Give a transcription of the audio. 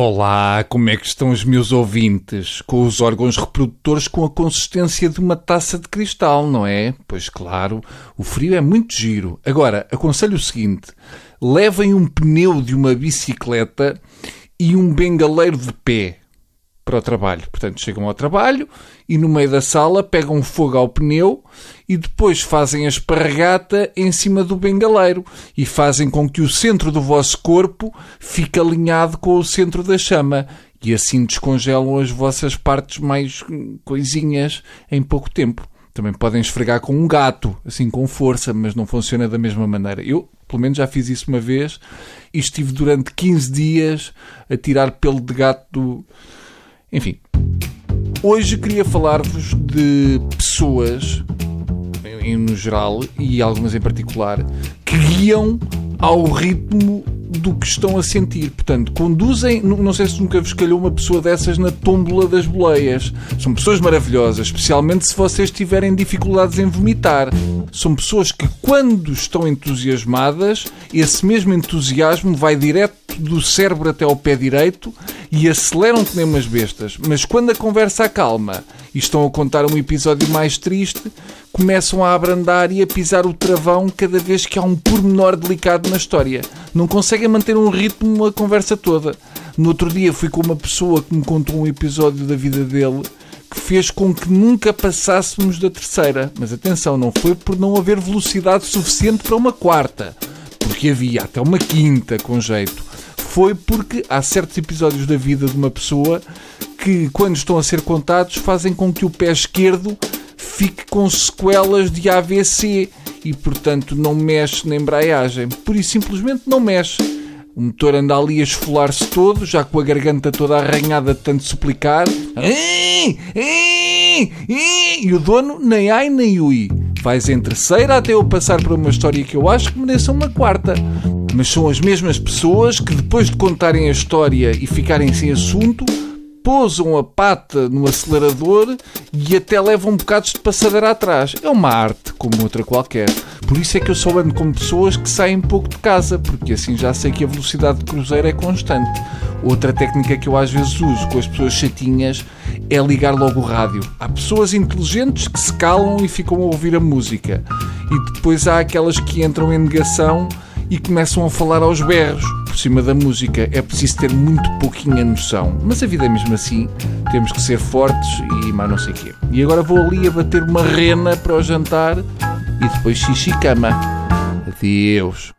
Olá, como é que estão os meus ouvintes? Com os órgãos reprodutores com a consistência de uma taça de cristal, não é? Pois claro, o frio é muito giro. Agora, aconselho o seguinte: levem um pneu de uma bicicleta e um bengaleiro de pé para o trabalho. Portanto, chegam ao trabalho e no meio da sala pegam fogo ao pneu e depois fazem a esparregata em cima do bengaleiro e fazem com que o centro do vosso corpo fique alinhado com o centro da chama e assim descongelam as vossas partes mais coisinhas em pouco tempo. Também podem esfregar com um gato, assim com força, mas não funciona da mesma maneira. Eu, pelo menos, já fiz isso uma vez e estive durante 15 dias a tirar pelo de gato do, enfim, hoje queria falar-vos de pessoas, em, no geral, e algumas em particular, que guiam ao ritmo do que estão a sentir. Portanto, conduzem. Não sei se nunca vos calhou uma pessoa dessas na tómbola das boleias. São pessoas maravilhosas, especialmente se vocês tiverem dificuldades em vomitar. São pessoas que, quando estão entusiasmadas, esse mesmo entusiasmo vai direto do cérebro até ao pé direito e aceleram umas bestas. Mas quando a conversa acalma e estão a contar um episódio mais triste, começam a abrandar e a pisar o travão cada vez que há um pormenor delicado na história. Não conseguem manter um ritmo a conversa toda. No outro dia fui com uma pessoa que me contou um episódio da vida dele que fez com que nunca passássemos da terceira. Mas atenção, não foi por não haver velocidade suficiente para uma quarta, porque havia até uma quinta com jeito foi porque há certos episódios da vida de uma pessoa que, quando estão a ser contados, fazem com que o pé esquerdo fique com sequelas de AVC e, portanto, não mexe na embreagem. Por isso, simplesmente não mexe. O motor anda ali a esfolar-se todo, já com a garganta toda arranhada de tanto suplicar. E o dono nem ai nem ui. Vais em terceira até eu passar para uma história que eu acho que mereça uma quarta mas são as mesmas pessoas que depois de contarem a história e ficarem sem assunto, pousam a pata no acelerador e até levam bocados de passadeira atrás. É uma arte, como outra qualquer. Por isso é que eu só ando com pessoas que saem pouco de casa, porque assim já sei que a velocidade de cruzeiro é constante. Outra técnica que eu às vezes uso com as pessoas chatinhas é ligar logo o rádio. Há pessoas inteligentes que se calam e ficam a ouvir a música. E depois há aquelas que entram em negação e começam a falar aos berros por cima da música. É preciso ter muito pouquinha noção. Mas a vida é mesmo assim. Temos que ser fortes e mais não sei o quê. E agora vou ali a bater uma rena para o jantar e depois xixi cama. Adeus.